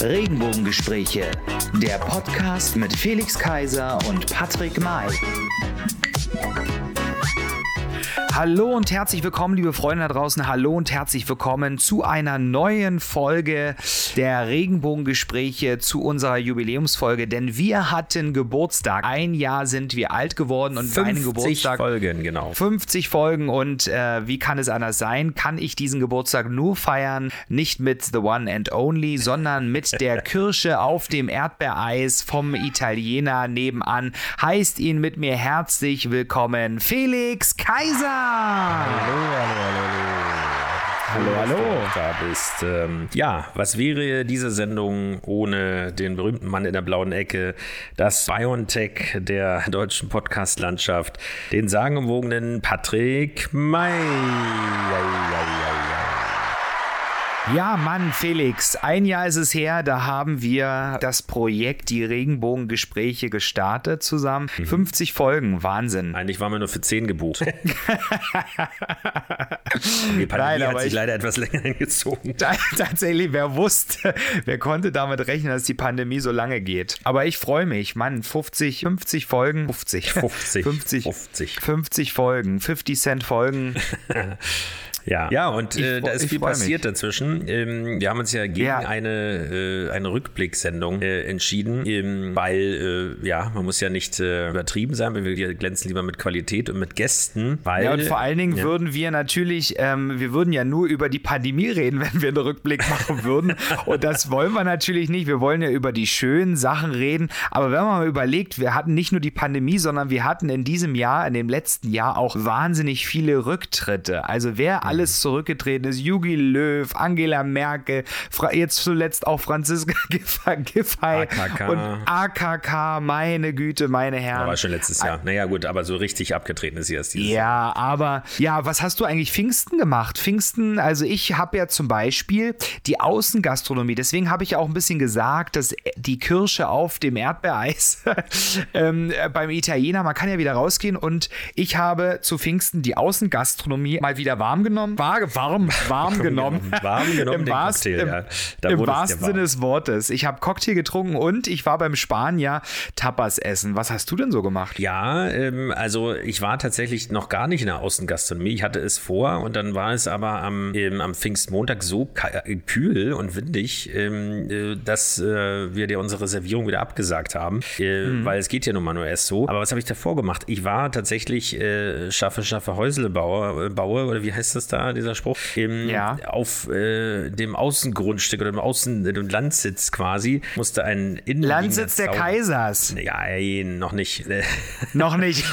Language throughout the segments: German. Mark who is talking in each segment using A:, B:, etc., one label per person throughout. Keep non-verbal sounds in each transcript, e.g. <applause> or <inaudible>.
A: Regenbogengespräche, der Podcast mit Felix Kaiser und Patrick May. Hallo und herzlich willkommen, liebe Freunde da draußen. Hallo und herzlich willkommen zu einer neuen Folge der Regenbogengespräche zu unserer Jubiläumsfolge. Denn wir hatten Geburtstag. Ein Jahr sind wir alt geworden und
B: 50
A: meinen Geburtstag.
B: Folgen, genau.
A: 50 Folgen und äh, wie kann es anders sein? Kann ich diesen Geburtstag nur feiern, nicht mit The One and Only, sondern mit der <laughs> Kirsche auf dem Erdbeereis vom Italiener nebenan. Heißt ihn mit mir herzlich willkommen, Felix Kaiser!
B: Hallo, hallo, hallo.
A: Hallo, hallo.
B: Du Da bist. Ähm, ja, was wäre diese Sendung ohne den berühmten Mann in der blauen Ecke, das Biontech der deutschen Podcast-Landschaft, den sagenumwogenen Patrick May. Ja,
A: Mann, Felix, ein Jahr ist es her, da haben wir das Projekt Die Regenbogengespräche gestartet zusammen. 50 Folgen, Wahnsinn.
B: Eigentlich waren wir nur für 10 gebucht. <laughs> Die Pandemie
A: Nein,
B: hat sich
A: ich-
B: leider etwas <laughs> länger hingezogen.
A: Ta- Tatsächlich, wer wusste, wer konnte damit rechnen, dass die Pandemie so lange geht. Aber ich freue mich, Mann, 50, 50 Folgen. 50.
B: 50.
A: 50.
B: 50.
A: 50 Folgen, 50 Cent Folgen. <laughs>
B: Ja, ja und
A: Ich
B: äh, da ist viel passiert dazwischen. Ähm, wir haben uns ja gegen
A: Ja.
B: eine, äh, eine Rückblicksendung äh, entschieden, ähm, weil, äh, ja, man muss ja nicht äh, übertrieben sein, weil wir glänzen lieber mit Qualität und mit Gästen, weil...
A: Ja, und vor allen Dingen
B: Ja.
A: würden wir natürlich, ähm, wir würden ja nur über die Pandemie reden, <laughs> wenn wir einen Rückblick machen würden. Und das wollen wir natürlich nicht. Wir wollen ja über die schönen Sachen reden. Aber wenn man mal überlegt, wir hatten nicht nur die Pandemie, sondern wir hatten in diesem Jahr, in dem letzten Jahr auch wahnsinnig viele Rücktritte. Also wer alles zurückgetreten ist, Jugi Löw, Angela Merkel, Fra jetzt zuletzt auch Franziska <laughs> Giffey
B: AKK.
A: und AKK, meine Güte, meine Herren.
B: war schon letztes Jahr. Naja, gut, aber so richtig abgetreten ist sie erst dieses Jahr.
A: Ja, aber ja, was hast du eigentlich Pfingsten gemacht? Pfingsten, also ich habe ja zum Beispiel die Außengastronomie, deswegen habe ich ja auch ein bisschen gesagt, dass die Kirsche auf dem Erdbeereis <laughs> ähm, äh, beim Italiener, man kann ja wieder rausgehen und ich habe zu Pfingsten die Außengastronomie mal wieder warm genommen, war warm, warm genommen.
B: Warm genommen,
A: Im,
B: den
A: wahrst-
B: Cocktail,
A: im,
B: ja. Da
A: im wahrsten. Sinne des Wortes. Ich habe Cocktail getrunken und ich war beim Spanier Tapas essen. Was hast du denn so gemacht?
B: Ja, ähm, also ich war tatsächlich noch gar nicht in der Außengastronomie. Ich hatte es vor und dann war es aber am, ähm, am Pfingstmontag so äh, kühl und windig, ähm, äh, dass äh, wir dir unsere Reservierung wieder abgesagt haben, äh,
A: Mhm.
B: weil es geht ja nun mal nur erst so. Aber was habe ich davor gemacht? Ich war tatsächlich äh, schaffe, schaffe Häuslebauer, äh, Baue, oder wie heißt das da, dieser Spruch? Ähm,
A: Ja.
B: Auf äh, dem Außengrundstück oder dem Außen, dem Landsitz quasi, musste ein Innenliegender
A: Landsitz der Kaisers.
B: Ja, ey, noch nicht. <laughs>
A: Noch nicht.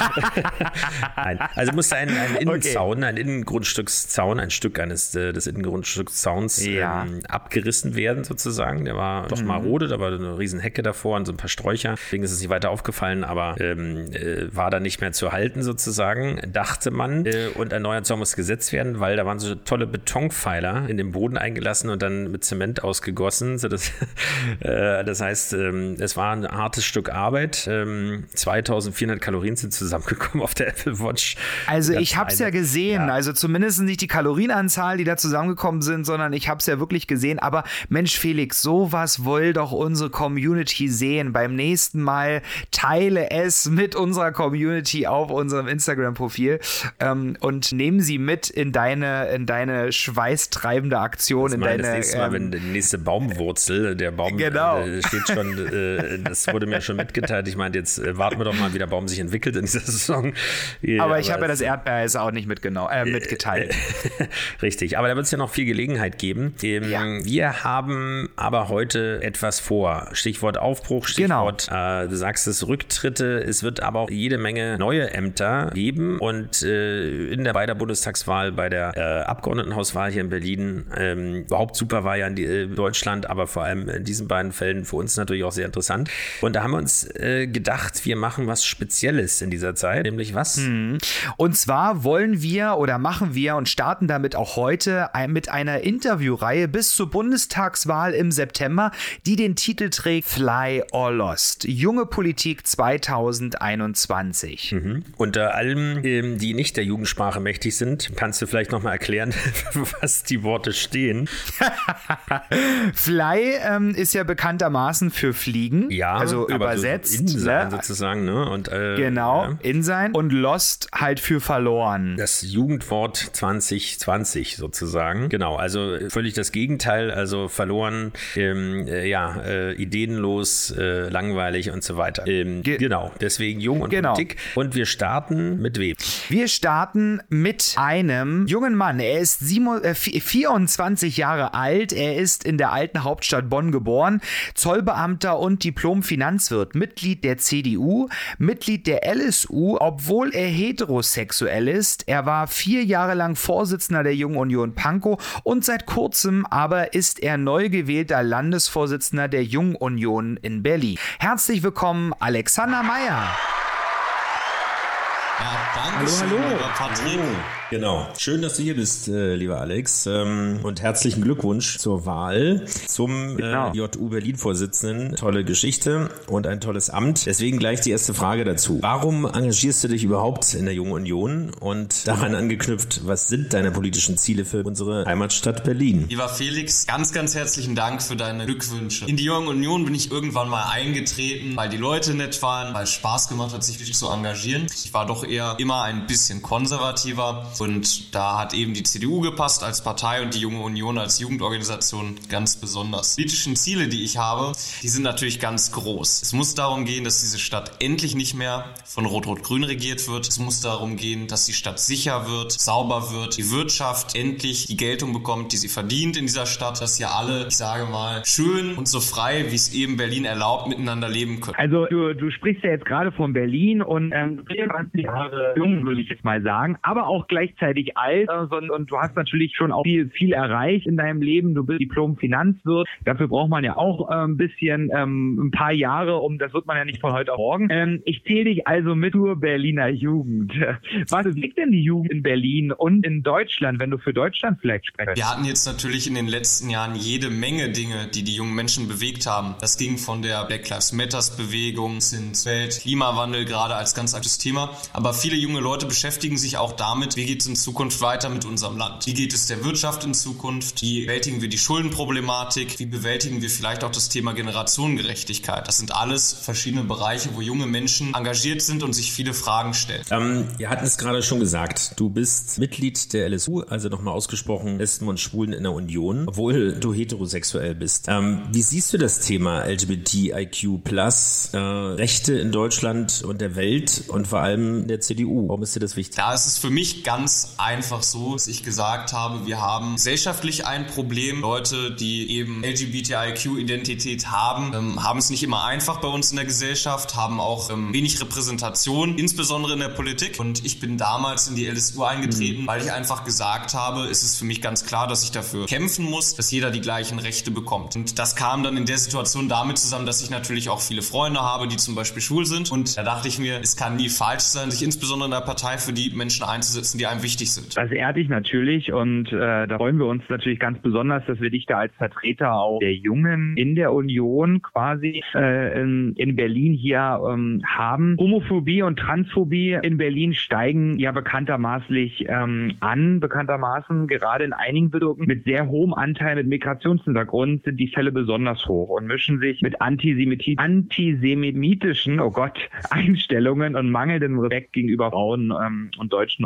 B: Nein, also musste ein, ein Innenzaun, ein Innengrundstückszaun, ein Stück eines äh, des Innengrundstückszauns
A: Ja.
B: ähm, abgerissen werden sozusagen. Der war
A: Mhm.
B: doch marode, da war eine riesen Hecke davor und so ein paar Sträucher. Deswegen ist es nicht weiter aufgefallen, aber ähm, äh, war da nicht mehr zu halten sozusagen, dachte man. Äh, und ein neuer Zaun muss gesetzt werden, weil da waren so tolle Betonpfeiler in den Boden eingelassen und dann mit Zement ausgegossen. So das, <laughs> äh, das heißt, ähm, es war ein hartes Stück Arbeit. Ähm, 2400 Kalorien sind zusammengekommen auf der <laughs> Apple Watch.
A: Also ich habe es ja gesehen. Also zumindest nicht die Kalorienanzahl, die da zusammengekommen sind, sondern ich habe es ja wirklich gesehen. Aber Mensch, Felix, sowas will doch unsere Community sehen. Beim nächsten Mal teile es mit unserer Community auf unserem Instagram-Profil ähm, und nehmen sie mit in deine, in deine schweißtreibende Aktion, in
B: meine,
A: deine.
B: das nächste Mal,
A: ähm,
B: wenn die nächste Baumwurzel, der Baum
A: Genau.
B: äh, steht schon, äh, das wurde mir schon mitgeteilt. Ich meinte, jetzt äh, warten wir doch mal, wie der Baum sich entwickelt in dieser Saison. <laughs> Ja,
A: aber ich habe ja das Erdbeereis auch nicht mitgenommen, äh, mitgeteilt. <laughs>
B: Richtig, aber da wird es ja noch viel Gelegenheit geben. Ähm,
A: Ja.
B: Wir haben aber heute etwas vor. Stichwort Aufbruch,
A: Genau.
B: Stichwort, äh, du sagst es, Rücktritte. Es wird aber auch jede Menge neue Ämter geben und äh, in der, bei der Bundestagswahl, bei der der äh, Abgeordnetenhauswahl hier in Berlin. Ähm, überhaupt super war ja in die, äh, Deutschland, aber vor allem in diesen beiden Fällen für uns natürlich auch sehr interessant. Und da haben wir uns äh, gedacht, wir machen was Spezielles in dieser Zeit, nämlich was?
C: Mhm. Und zwar wollen wir oder machen wir und starten damit auch heute mit einer Interviewreihe bis zur Bundestagswahl im September, die den Titel trägt Fly or Lost. Junge Politik 2021.
B: Mhm. Unter allem, ähm, die nicht der Jugendsprache mächtig sind, kannst du vielleicht nochmal erklären, <laughs> was die Worte stehen? <laughs>
C: Fly ähm, ist ja bekanntermaßen für Fliegen.
B: Ja,
C: also übersetzt.
B: So in sein ne? sozusagen, ne? Und,
C: äh, genau, ja. in sein. Und Lost halt für verloren.
B: Das Jugendwort 2020 sozusagen. Genau, also völlig das Gegenteil. Also verloren, ähm, äh, ja, äh, ideenlos, äh, langweilig und so weiter. Ähm, Ge genau, deswegen jung und genau. Politik. Und wir starten mit wem?
C: Wir starten mit einem jungen Mann. Er ist 24 äh, Jahre alt. Er ist in der alten Hauptstadt Bonn geboren. Zollbeamter und Diplom-Finanzwirt. Mitglied der CDU, Mitglied der LSU, obwohl er heterosexuell ist. Er war vier Jahre lang Vorsitzender der Jungen Union Pankow und seit kurzem aber ist er neu gewählter Landesvorsitzender der Jungen Union in Berlin. Herzlich willkommen, Alexander Meyer.
D: Ja, danke hallo, schön, hallo. Patrick. Hallo.
B: Genau. Schön, dass du hier bist, äh, lieber Alex. Ähm, und herzlichen Glückwunsch zur Wahl zum äh, genau. JU Berlin-Vorsitzenden. Tolle Geschichte und ein tolles Amt. Deswegen gleich die erste Frage dazu. Warum engagierst du dich überhaupt in der Jungen Union? Und daran angeknüpft, was sind deine politischen Ziele für unsere Heimatstadt Berlin?
D: Lieber Felix, ganz, ganz herzlichen Dank für deine Glückwünsche. In die Jungen Union bin ich irgendwann mal eingetreten, weil die Leute nett waren, weil es Spaß gemacht hat, sich wirklich zu engagieren. Ich war doch eher immer ein bisschen konservativer und da hat eben die CDU gepasst als Partei und die Junge Union als Jugendorganisation ganz besonders. Die politischen Ziele, die ich habe, die sind natürlich ganz groß. Es muss darum gehen, dass diese Stadt endlich nicht mehr von Rot-Rot-Grün regiert wird. Es muss darum gehen, dass die Stadt sicher wird, sauber wird, die Wirtschaft endlich die Geltung bekommt, die sie verdient in dieser Stadt, dass hier alle, ich sage mal, schön und so frei, wie es eben Berlin erlaubt, miteinander leben können.
C: Also du, du sprichst ja jetzt gerade von Berlin und ähm, 24 Jahre jung, würde ich jetzt mal sagen, aber auch gleich gleichzeitig alt äh, und du hast natürlich schon auch viel, viel erreicht in deinem Leben. Du bist Diplom-Finanzwirt. Dafür braucht man ja auch äh, ein bisschen, ähm, ein paar Jahre, um das wird man ja nicht von heute auf morgen. Ähm, ich zähle dich also mit zur Berliner Jugend. <laughs> Was bewegt denn die Jugend in Berlin und in Deutschland, wenn du für Deutschland vielleicht sprichst?
D: Wir hatten jetzt natürlich in den letzten Jahren jede Menge Dinge, die die jungen Menschen bewegt haben. Das ging von der Black Lives Matters Bewegung hin Welt, Klimawandel gerade als ganz altes Thema. Aber viele junge Leute beschäftigen sich auch damit, wie geht geht es in Zukunft weiter mit unserem Land? Wie geht es der Wirtschaft in Zukunft? Wie bewältigen wir die Schuldenproblematik? Wie bewältigen wir vielleicht auch das Thema Generationengerechtigkeit? Das sind alles verschiedene Bereiche, wo junge Menschen engagiert sind und sich viele Fragen stellen.
B: Ähm, wir hatten es gerade schon gesagt, du bist Mitglied der LSU, also nochmal ausgesprochen Lesben und Schwulen in der Union, obwohl du heterosexuell bist. Ähm, wie siehst du das Thema LGBTIQ+, äh, Rechte in Deutschland und der Welt und vor allem der CDU? Warum ist dir das wichtig?
D: Da ist es für mich ganz ganz einfach so, dass ich gesagt habe, wir haben gesellschaftlich ein Problem. Leute, die eben LGBTIQ-Identität haben, ähm, haben es nicht immer einfach bei uns in der Gesellschaft, haben auch ähm, wenig Repräsentation, insbesondere in der Politik. Und ich bin damals in die LSU eingetreten, mhm. weil ich einfach gesagt habe, es ist für mich ganz klar, dass ich dafür kämpfen muss, dass jeder die gleichen Rechte bekommt. Und das kam dann in der Situation damit zusammen, dass ich natürlich auch viele Freunde habe, die zum Beispiel schwul sind. Und da dachte ich mir, es kann nie falsch sein, sich insbesondere in der Partei für die Menschen einzusetzen, die einem wichtig sind.
C: Das ehrt dich natürlich und äh, da freuen wir uns natürlich ganz besonders, dass wir dich da als Vertreter auch der Jungen in der Union quasi äh, in, in Berlin hier ähm, haben. Homophobie und Transphobie in Berlin steigen ja bekanntermaßen ähm, an, bekanntermaßen gerade in einigen Bezirken mit sehr hohem Anteil mit Migrationshintergrund sind die Fälle besonders hoch und mischen sich mit Antisemiti antisemitischen, oh Gott, <laughs> Einstellungen und mangelndem Respekt gegenüber Frauen ähm, und deutschen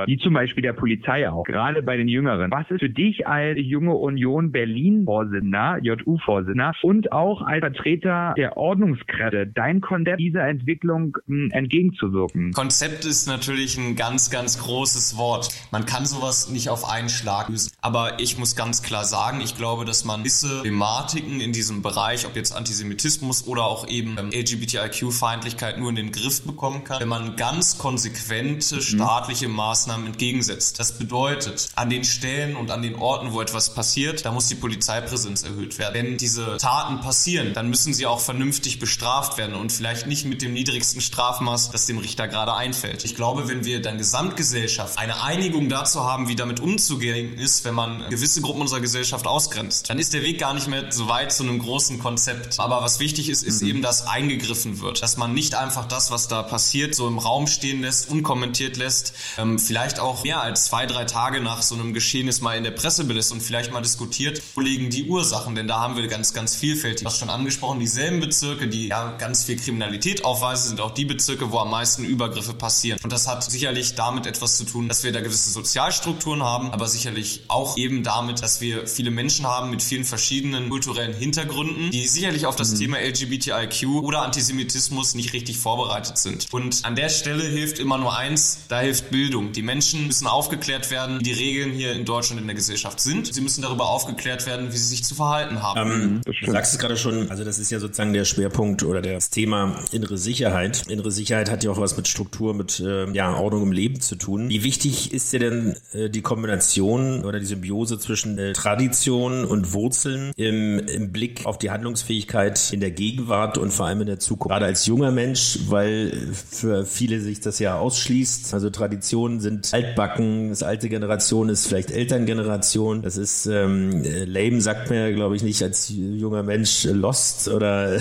C: Ordnungsbehörden wie zum Beispiel der Polizei auch, gerade bei den Jüngeren. Was ist für dich als junge Union Berlin-Vorsitzender, JU-Vorsitzender und auch als Vertreter der Ordnungskräfte dein Konzept dieser Entwicklung hm, entgegenzuwirken?
D: Konzept ist natürlich ein ganz, ganz großes Wort. Man kann sowas nicht auf einen Schlag lösen. Aber ich muss ganz klar sagen, ich glaube, dass man gewisse Thematiken in diesem Bereich, ob jetzt Antisemitismus oder auch eben ähm, LGBTIQ-Feindlichkeit nur in den Griff bekommen kann, wenn man ganz ganz konsequente mhm. staatliche Maßnahmen entgegensetzt. Das bedeutet, an den Stellen und an den Orten, wo etwas passiert, da muss die Polizeipräsenz erhöht werden. Wenn diese Taten passieren, dann müssen sie auch vernünftig bestraft werden und vielleicht nicht mit dem niedrigsten Strafmaß, das dem Richter gerade einfällt. Ich glaube, wenn wir dann Gesamtgesellschaft eine Einigung dazu haben, wie damit umzugehen ist, wenn man gewisse Gruppen unserer Gesellschaft ausgrenzt, dann ist der Weg gar nicht mehr so weit zu einem großen Konzept. Aber was wichtig ist, ist mhm. eben, dass eingegriffen wird, dass man nicht einfach das, was da passiert, so im Raum stehen lässt, unkommentiert lässt, ähm, vielleicht auch mehr als zwei, drei Tage nach so einem Geschehnis mal in der Presse belässt und vielleicht mal diskutiert, wo liegen die Ursachen, denn da haben wir ganz, ganz vielfältig, was schon angesprochen, dieselben Bezirke, die ja ganz viel Kriminalität aufweisen, sind auch die Bezirke, wo am meisten Übergriffe passieren. Und das hat sicherlich damit etwas zu tun, dass wir da gewisse Sozialstrukturen haben, aber sicherlich auch eben damit, dass wir viele Menschen haben mit vielen verschiedenen kulturellen Hintergründen, die sicherlich auf das mhm. Thema LGBTIQ oder Antisemitismus nicht richtig vorbereitet sind. Und an der Stelle hilft immer nur eins, da hilft Bildung. Die Menschen müssen aufgeklärt werden, wie die Regeln hier in Deutschland in der Gesellschaft sind. Sie müssen darüber aufgeklärt werden, wie sie sich zu verhalten haben.
B: Ähm, du sagst es gerade schon, also das ist ja sozusagen der Schwerpunkt oder das Thema innere Sicherheit. Innere Sicherheit hat ja auch was mit Struktur, mit äh, ja, Ordnung im Leben zu tun. Wie wichtig ist dir denn äh, die Kombination oder die Symbiose zwischen äh, Tradition und Wurzeln im, im Blick auf die Handlungsfähigkeit in der Gegenwart und vor allem in der Zukunft? Gerade als junger Mensch, weil für viele sich das ja ausschließt. Also Traditionen sind altbacken, das alte Generation ist vielleicht Elterngeneration. Das ist ähm, lame, sagt man ja, glaube ich, nicht als junger Mensch Lost oder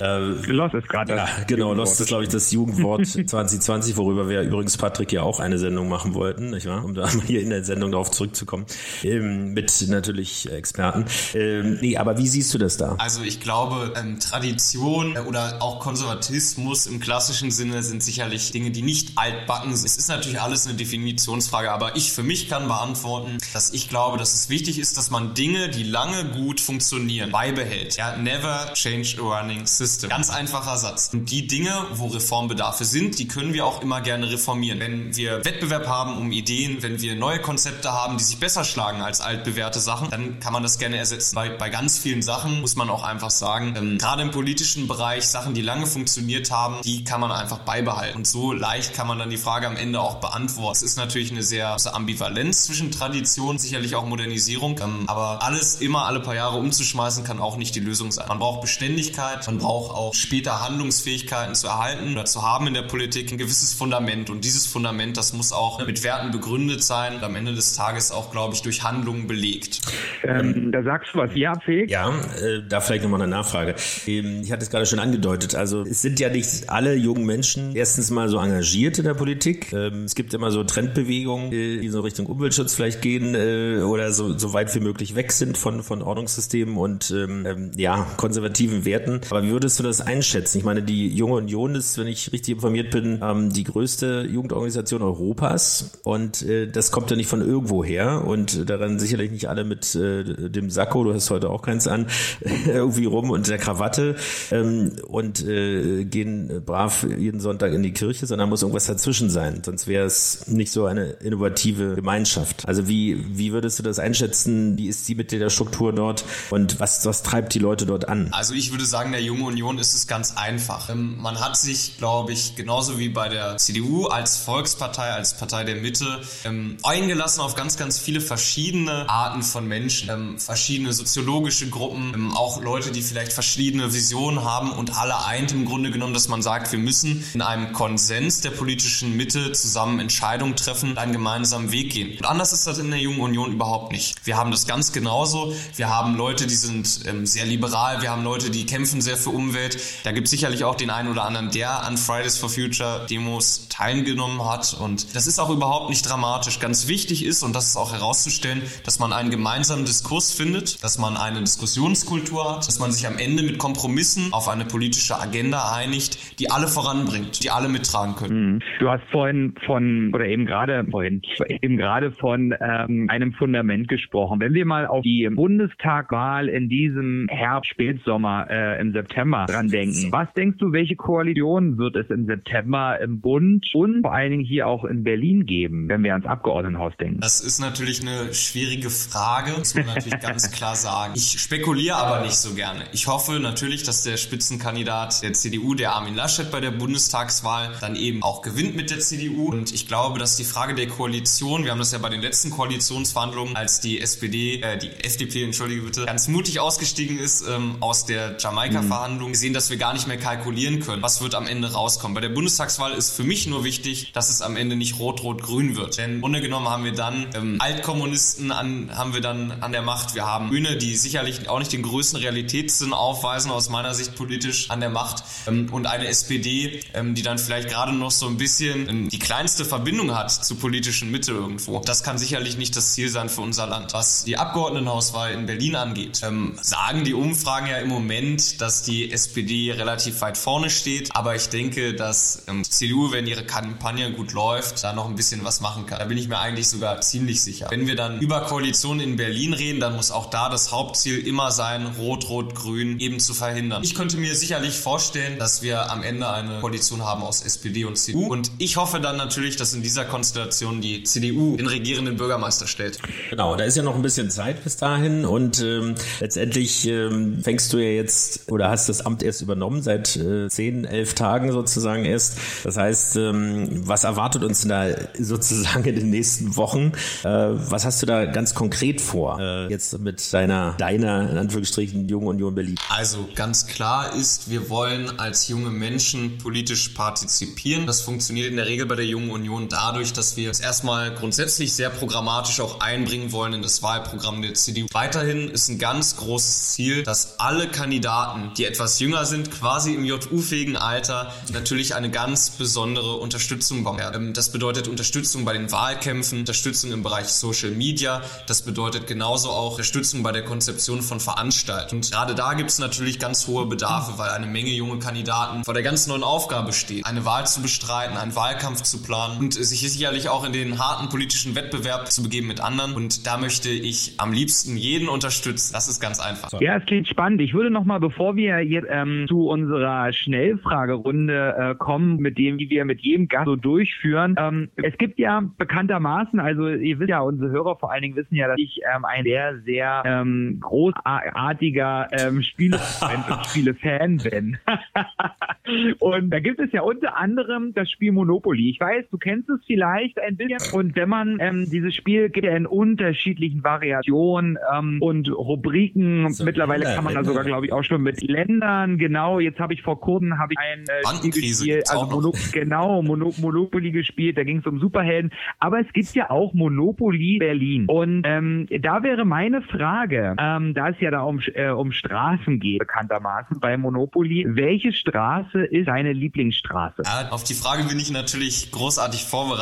C: äh, Lost ist gerade
B: ja, genau, Lost ist glaube ich das Jugendwort <laughs> 2020, worüber wir übrigens Patrick ja auch eine Sendung machen wollten, nicht wahr? Um da mal hier in der Sendung darauf zurückzukommen. Ähm, mit natürlich Experten. Ähm, nee, aber wie siehst du das da?
D: Also ich glaube, ähm, Tradition oder auch Konservatismus im klassischen Sinne sind sicherlich Dinge, die nicht altbacken sind. Es ist natürlich alles eine Definitionsfrage, aber ich für mich kann beantworten, dass ich glaube, dass es wichtig ist, dass man Dinge, die lange gut funktionieren, beibehält. Ja, never change a running system. Ganz einfacher Satz. Und die Dinge, wo Reformbedarfe sind, die können wir auch immer gerne reformieren. Wenn wir Wettbewerb haben um Ideen, wenn wir neue Konzepte haben, die sich besser schlagen als altbewährte Sachen, dann kann man das gerne ersetzen. Bei, bei ganz vielen Sachen muss man auch einfach sagen, ähm, gerade im politischen Bereich, Sachen, die lange funktioniert haben, die kann man einfach beibehalten. Und so leicht kann man dann die Frage am Ende auch beantworten. Ist natürlich eine sehr Ambivalenz zwischen Tradition, sicherlich auch Modernisierung, ähm, aber alles immer alle paar Jahre umzuschmeißen kann auch nicht die Lösung sein. Man braucht Beständigkeit, man braucht auch später Handlungsfähigkeiten zu erhalten oder zu haben in der Politik, ein gewisses Fundament. Und dieses Fundament, das muss auch mit Werten begründet sein und am Ende des Tages auch, glaube ich, durch Handlungen belegt.
C: Ähm, da sagst du was, ja, Felix?
B: Ja, äh, da vielleicht nochmal eine Nachfrage. Ähm, ich hatte es gerade schon angedeutet. Also es sind ja nicht alle jungen Menschen erstens mal so engagiert in der Politik. Ähm, es gibt immer so Trendbewegungen, die so Richtung Umweltschutz vielleicht gehen äh, oder so, so weit wie möglich weg sind von, von Ordnungssystemen und ähm, ähm, ja, konservativen Werten. Aber wie würdest du das einschätzen? Ich meine, die Junge Union ist, wenn ich richtig informiert bin, ähm, die größte Jugendorganisation Europas und äh, das kommt ja nicht von irgendwo her und daran sicherlich nicht alle mit äh, dem Sakko, du hast heute auch keins an, <laughs> irgendwie rum und der Krawatte ähm, und äh, gehen brav jeden Sonntag in die Kirche, sondern muss irgendwas dazwischen sein, sonst wäre es nicht so eine innovative Gemeinschaft. Also wie, wie würdest du das einschätzen? Wie ist die mit der Struktur dort und was, was treibt die Leute dort an?
D: Also ich würde sagen, der Junge Union ist es ganz einfach. Ähm, man hat sich, glaube ich, genauso wie bei der CDU als Volkspartei, als Partei der Mitte ähm, eingelassen auf ganz, ganz viele verschiedene Arten von Menschen, ähm, verschiedene soziologische Gruppen, auch Leute, die vielleicht verschiedene Visionen haben und alle eint im Grunde genommen, dass man sagt, wir müssen in einem Konsens der politischen Mitte zusammen Entscheidungen treffen und einen gemeinsamen Weg gehen. Und anders ist das in der Jungen Union überhaupt nicht. Wir haben das ganz genauso. Wir haben Leute, die sind ähm, sehr liberal. Wir haben Leute, die kämpfen sehr für Umwelt. Da gibt es sicherlich auch den einen oder anderen, der an Fridays for Future Demos teilgenommen hat. Und das ist auch überhaupt nicht dramatisch. Ganz wichtig ist, und das ist auch herauszustellen, dass man einen gemeinsamen Diskurs findet, dass man eine Diskussionskultur hat, dass man sich am Ende mit Kompromissen auf eine politische Agenda einigt, die alle voranbringt, die alle mittragen können.
C: Mhm. Du hast vorhin von, oder eben gerade vorhin, eben gerade von ähm, einem Fundament gesprochen. Wenn wir mal auf die Bundestagwahl in diesem Herbst, Spätsommer, äh, im September dran denken, was denkst du, welche Koalition wird es im September im Bund und vor allen Dingen hier auch in Berlin geben, wenn wir ans Abgeordnetenhaus denken?
D: Das ist natürlich eine schwierige Frage, muss man natürlich ganz klar sagen. Ich spekuliere aber nicht so gerne. Ich hoffe natürlich, dass der Spitzenkandidat der CDU, der Armin Laschet bei der Bundestagswahl, dann eben auch gewinnt mit der CDU. Und ich glaube, dass die Frage der Koalition, wir haben das ja bei den letzten Koalitionsverhandlungen, als die SPD, äh, die FDP, entschuldige bitte, ganz mutig ausgestiegen ist ähm, aus der Jamaika-Verhandlung, gesehen, dass wir gar nicht mehr kalkulieren können, was wird am Ende rauskommen. Bei der Bundestagswahl ist für mich nur wichtig, dass es am Ende nicht rot-rot-grün wird. Denn im Grunde genommen haben wir dann ähm, Altkommunisten an, haben wir dann an der Macht. Wir haben Grüne, die sicherlich auch nicht den größten Realitätssinn aufweisen, aus meiner Sicht politisch an der Macht. Ähm, und eine SPD, ähm, die dann vielleicht gerade noch so ein bisschen ähm, die kleinste Verbindung hat zu politischen Mitte irgendwo. Das kann sicherlich nicht das Ziel sein für unser Land. Was die Abgeordnetenhauswahl in Berlin angeht, ähm, sagen die Umfragen ja im Moment, dass die SPD relativ weit vorne steht. Aber ich denke, dass ähm, CDU, wenn ihre Kampagne gut läuft, da noch ein bisschen was machen kann. Da bin ich mir eigentlich sogar ziemlich sicher. Wenn wir dann über Koalitionen in Berlin reden, dann muss auch da das Hauptziel immer sein, Rot-Rot-Grün eben zu verhindern. Ich könnte mir sicherlich vorstellen, dass wir am Ende eine Koalition haben aus SPD und CDU. Und ich hoffe dann natürlich, dass in dieser Konstellation die CDU den regierenden Bürgermeister stellt.
B: Genau, da ist ja noch ein bisschen Zeit bis dahin und ähm, letztendlich ähm, fängst du ja jetzt oder hast das Amt erst übernommen seit äh, zehn, elf Tagen sozusagen erst. Das heißt, ähm, was erwartet uns da <laughs> sozusagen in den nächsten Wochen? Äh, was hast du da ganz konkret vor äh, jetzt mit deiner deiner in Anführungsstrichen Junge Union Berlin?
D: Also ganz klar ist, wir wollen als junge Menschen politisch partizipieren. Das funktioniert in der Regel bei der Jungen Union dadurch, dass wir es erstmal grundsätzlich sehr programmatisch auch einbringen wollen in das Wahlprogramm der CDU. Weiterhin ist ein ganz großes Ziel, dass alle Kandidaten, die etwas jünger sind, quasi im JU-fähigen Alter, natürlich eine ganz besondere Unterstützung bekommen. Ähm, das bedeutet Unterstützung bei den Wahlkämpfen, Unterstützung im Bereich Social Media. Das bedeutet genauso auch Unterstützung bei der Konzeption von Veranstaltungen. Und gerade da gibt es natürlich ganz hohe Bedarfe, weil eine Menge junge Kandidaten vor der ganz neuen Aufgabe stehen, eine Wahl zu bestreiten, einen Wahlkampf zu planen und sich sicherlich auch in den harten politischen Wettbewerb zu begeben mit anderen. Und da möchte ich am liebsten jeden unterstützen. Das ist ganz einfach.
C: Ja, es klingt spannend. Ich würde noch mal, bevor wir jetzt, ähm, zu unserer Schnellfragerunde äh, kommen, mit dem, die wir mit jedem Gast so durchführen. Ähm, es gibt ja bekanntermaßen, also ihr wisst ja, unsere Hörer vor allen Dingen wissen ja, dass ich ähm, ein sehr, sehr ähm, großartiger ähm, Spielefan <laughs> bin. <laughs> und da gibt es ja unter anderem das Spiel Monopoly. Ich weiß, du kennst es vielleicht ein bisschen. Und wenn man ähm, dieses Spiel gibt ja in unterschiedlichen Variationen ähm, und Rubriken. So Mittlerweile Länder, kann man da sogar, glaube ich, auch schon mit Ländern. Genau, jetzt habe ich vor kurzem habe ich ein äh, Spiel gespielt, also Mono genau Mono Monopoly gespielt. Da ging es um Superhelden. Aber es gibt ja auch Monopoly Berlin. Und ähm, da wäre meine Frage, ähm, da es ja da um, äh, um Straßen geht, bekanntermaßen bei Monopoly, welche Straße ist deine Lieblingsstraße?
D: Ja, auf die Frage bin ich natürlich großartig vorbereitet.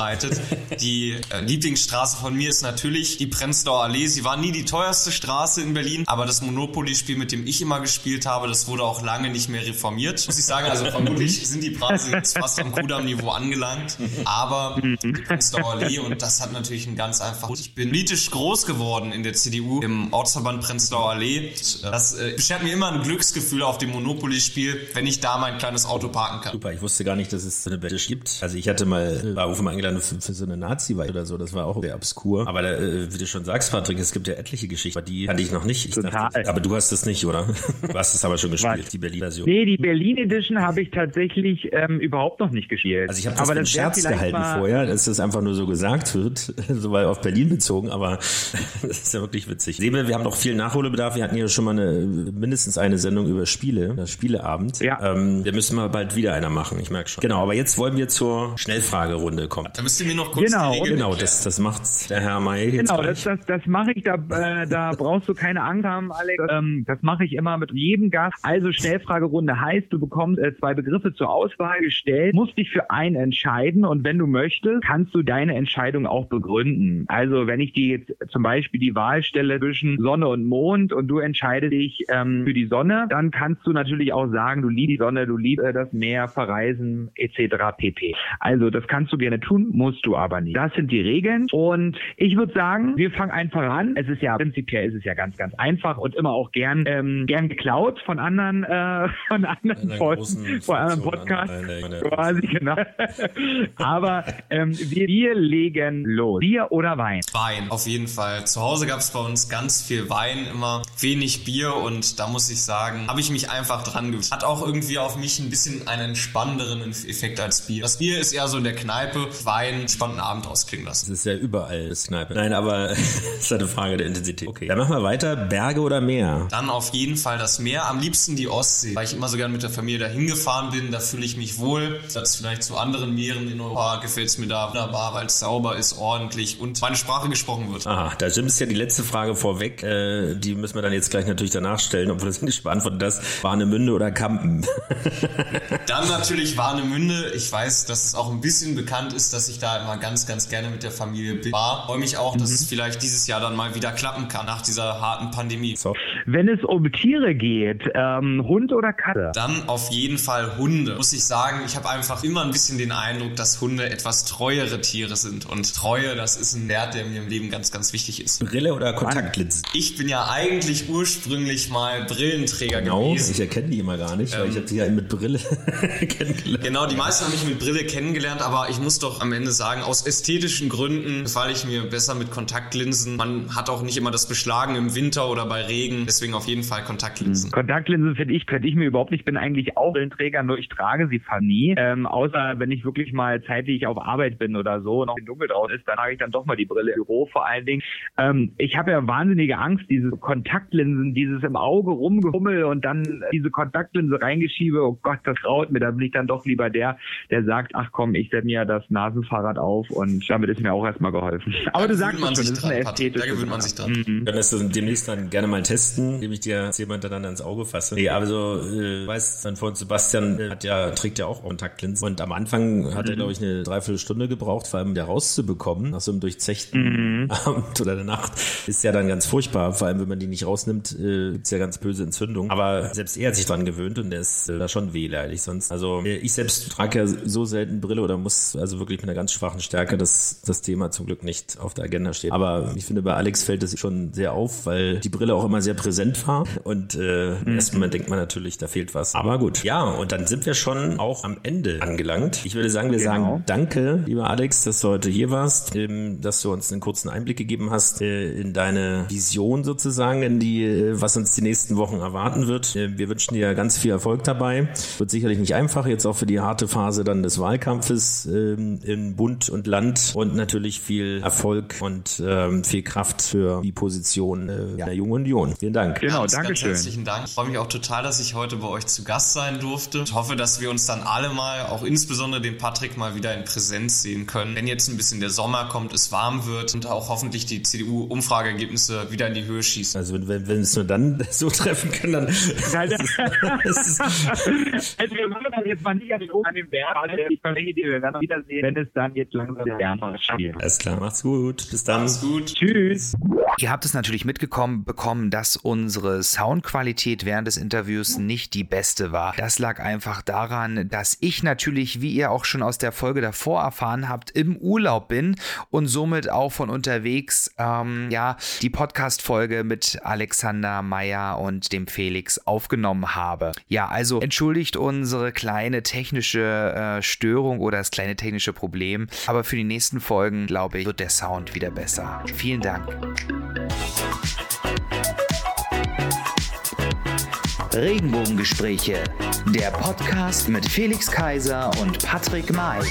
D: Die äh, Lieblingsstraße von mir ist natürlich die Prenzlauer Allee. Sie war nie die teuerste Straße in Berlin, aber das Monopoly-Spiel, mit dem ich immer gespielt habe, das wurde auch lange nicht mehr reformiert. Muss ich sagen, also vermutlich sind die Preise jetzt fast am Kudamm-Niveau angelangt, aber die Prenzlauer Allee und das hat natürlich ein ganz einfach. Ich bin politisch groß geworden in der CDU im Ortsverband Prenzlauer Allee. Das äh, beschert mir immer ein Glücksgefühl auf dem Monopoly-Spiel, wenn ich da mein kleines Auto parken kann.
B: Super, ich wusste gar nicht, dass es so eine Wette gibt. Also ich hatte mal, war auf eingeladen für, für so eine Nazi-Wahl oder so, das war auch sehr obskur. Aber da, äh, wie du schon sagst, Patrick, es gibt ja etliche Geschichten, die kannte ich noch nicht. Ich Total. Dachte, aber du hast es nicht, oder? Du hast es aber schon gespielt, Was? die Berlin-Version.
C: Nee, die Berlin Edition habe ich tatsächlich ähm, überhaupt noch nicht gespielt.
B: Also ich habe das aber das Scherz gehalten vorher, dass das einfach nur so gesagt wird, <laughs> so weil auf Berlin bezogen, aber <laughs> das ist ja wirklich witzig. Sebe, wir haben noch viel Nachholbedarf. Wir hatten hier schon mal eine, mindestens eine Sendung über Spiele, das Spieleabend. Ja. Ähm, da müssen wir bald wieder einer machen, ich merke schon. Genau, aber jetzt wollen wir zur Schnellfragerunde kommen.
D: Da müsst ihr mir noch kurz
B: genau, Genau, das, das macht der Herr May jetzt
C: Genau, das, das, das mache ich, da, äh, da brauchst du keine Angst haben, Alex. Ähm, das mache ich immer mit jedem Gast. Also Schnellfragerunde heißt, du bekommst äh, zwei Begriffe zur Auswahl gestellt, musst dich für einen entscheiden und wenn du möchtest, kannst du deine Entscheidung auch begründen. Also wenn ich dir jetzt zum Beispiel die Wahl stelle zwischen Sonne und Mond und du entscheidest dich ähm, für die Sonne, dann kannst du natürlich auch sagen, du liebst die Sonne, du liebst äh, das Meer, verreisen etc. pp. Also das kannst du gerne tun, musst du aber nicht. Das sind die Regeln und ich würde sagen, wir fangen einfach an. Es ist ja prinzipiell ist es ja ganz ganz einfach und immer auch gern ähm, gern geklaut von anderen äh, <laughs> von anderen Posten, <laughs> von anderen Podcasts quasi genau. <laughs> aber ähm, wir, wir legen los. Bier oder Wein?
D: Wein auf jeden Fall. Zu Hause gab es bei uns ganz viel Wein, immer wenig Bier und da muss ich sagen, habe ich mich einfach dran gewöhnt. Hat auch irgendwie auf mich ein bisschen einen entspannenderen Effekt als Bier. Das Bier ist eher so in der Kneipe, Wein, entspannten Abend ausklingen lassen.
B: Das ist ja überall Kneipe. Nein, aber <laughs> es ist eine Frage der Intensität. Okay, dann machen wir weiter. Berge oder Meer?
D: Dann auf jeden Fall das Meer. Am liebsten die Ostsee, weil ich immer so gerne mit der Familie dahin gefahren bin. Da fühle ich mich wohl. Das vielleicht zu anderen Meeren in Europa gefällt es mir da wunderbar, weil es sauber ist, ordentlich und meine Sprache gesprochen wird.
B: Aha, da ist ja die letzte Frage vorweg. Äh, die müssen wir dann jetzt gleich natürlich danach stellen, obwohl das <laughs> nicht beantwortet das. Warnemünde oder Kampen? <laughs>
D: dann natürlich Warnemünde. Ich weiß, dass es auch ein bisschen bekannt ist, dass ich da immer ganz, ganz gerne mit der Familie bin. War. Freue mich auch, dass mhm. es vielleicht dieses Jahr dann mal wieder klappen kann nach dieser harten Pandemie. So.
C: Wenn es um Tiere geht, ähm, Hund oder Katze?
D: Dann auf jeden Fall Hunde. Muss ich sagen, ich habe einfach immer ein bisschen den Eindruck, dass Hunde etwas treuere Tiere sind. Und Treue, das ist ein Wert, der mir im Leben ganz, ganz wichtig ist.
B: Brille oder Kontaktlinsen?
D: Ich bin ja eigentlich ursprünglich mal Brillenträger
B: genau,
D: gewesen.
B: Ich erkenne die immer gar nicht, ähm, weil ich habe sie ja mit Brille <laughs>
D: kennengelernt. Genau, die meisten haben mich mit Brille kennengelernt, aber ich muss doch am Ende sagen, aus ästhetischen Gründen gefalle ich mir besser mit Kontaktlinsen. Man hat auch nicht immer das Beschlagen im Winter oder bei Regen, deswegen auf jeden Fall Kontaktlinsen.
C: Kontaktlinsen finde ich, könnte ich mir überhaupt nicht. Ich bin eigentlich auch Brillenträger, nur ich trage sie fast nie. Ähm, außer wenn ich wirklich mal zeitlich auf Arbeit bin oder so, noch in Dunkel draußen ist, dann trage ich dann doch mal die Brille im Büro vor allen Dingen. Ähm, ich habe ja wahnsinnige Angst, diese Kontaktlinsen, dieses im Auge rumgefummel und dann diese Kontaktlinse reingeschiebe. Oh Gott, das graut mir. Da bin ich dann doch lieber der, der sagt, ach komm, ich setze mir das Nasenfahrrad auf und damit ist mir auch erstmal geholfen. <laughs>
D: Aber du sagst schon, das ist eine Ästhetik. Da gewöhnt man sich dran.
B: Mhm. Dann lässt du demnächst dann gerne mal testen, indem ich dir jemand dann ans Auge fasse. Nee, also, äh, weißt, dann von Sebastian äh, hat ja, trägt ja auch Kontaktlinsen und am Anfang hat mhm. er, glaube ich, eine Dreiviertelstunde gebraucht, vor allem der rauszubekommen, nach so einem durchzechten mhm. <laughs> Abend oder der Nacht. Ist ja dann ganz furchtbar, vor allem wenn man die nicht rausnimmt, äh, gibt's ja ganz böse Entzündungen. Aber selbst er hat sich dran gewöhnt und der ist äh, da schon wehleidig sonst. Also äh, ich selbst trage ja so selten Brille oder muss also wirklich einer ganz schwachen Stärke, dass das Thema zum Glück nicht auf der Agenda steht. Aber ich finde, bei Alex fällt es schon sehr auf, weil die Brille auch immer sehr präsent war. Und äh, im ersten Moment denkt man natürlich, da fehlt was. Aber gut. Ja, und dann sind wir schon auch am Ende angelangt. Ich würde sagen, wir genau. sagen Danke, lieber Alex, dass du heute hier warst, ähm, dass du uns einen kurzen Einblick gegeben hast äh, in deine Vision sozusagen, in die, äh, was uns die nächsten Wochen erwarten wird. Äh, wir wünschen dir ganz viel Erfolg dabei. Wird sicherlich nicht einfach, jetzt auch für die harte Phase dann des Wahlkampfes ähm, in Bund und Land und natürlich viel Erfolg und ähm, viel Kraft für die Position äh, der Jungen Union. Vielen Dank.
D: Genau, ganz, danke ganz schön. Herzlichen Dank. Ich freue mich auch total, dass ich heute bei euch zu Gast sein durfte. Ich hoffe, dass wir uns dann alle mal, auch insbesondere den Patrick mal wieder in Präsenz sehen können. Wenn jetzt ein bisschen der Sommer kommt, es warm wird und auch hoffentlich die CDU-Umfrageergebnisse wieder in die Höhe schießen.
B: Also wenn, wenn, es nur dann <laughs> so treffen können, dann. <laughs> <laughs> also
C: wir machen das jetzt mal nicht an den, an den Berg. Ich verlinke dir, wir werden wiedersehen, wenn es dann jetzt langsam wärmer
B: spielt. Alles klar, macht's gut. Bis dann.
D: Macht's gut.
C: Tschüss.
A: Ihr habt es natürlich mitgekommen bekommen, dass unsere Soundqualität während des Interviews nicht die beste war. Das lag einfach daran, dass ich natürlich, wie ihr auch schon aus der Folge davor erfahren habt, im Urlaub bin und somit auch von unterwegs ähm, ja die Podcast-Folge mit Alexander Meyer und dem Felix aufgenommen habe. Ja, also entschuldigt unsere kleine technische äh, Störung oder das kleine technische Problem, aber für die nächsten Folgen, glaube ich, wird der Sound wieder besser. Vielen Dank. Regenbogengespräche, der Podcast mit Felix Kaiser und Patrick May.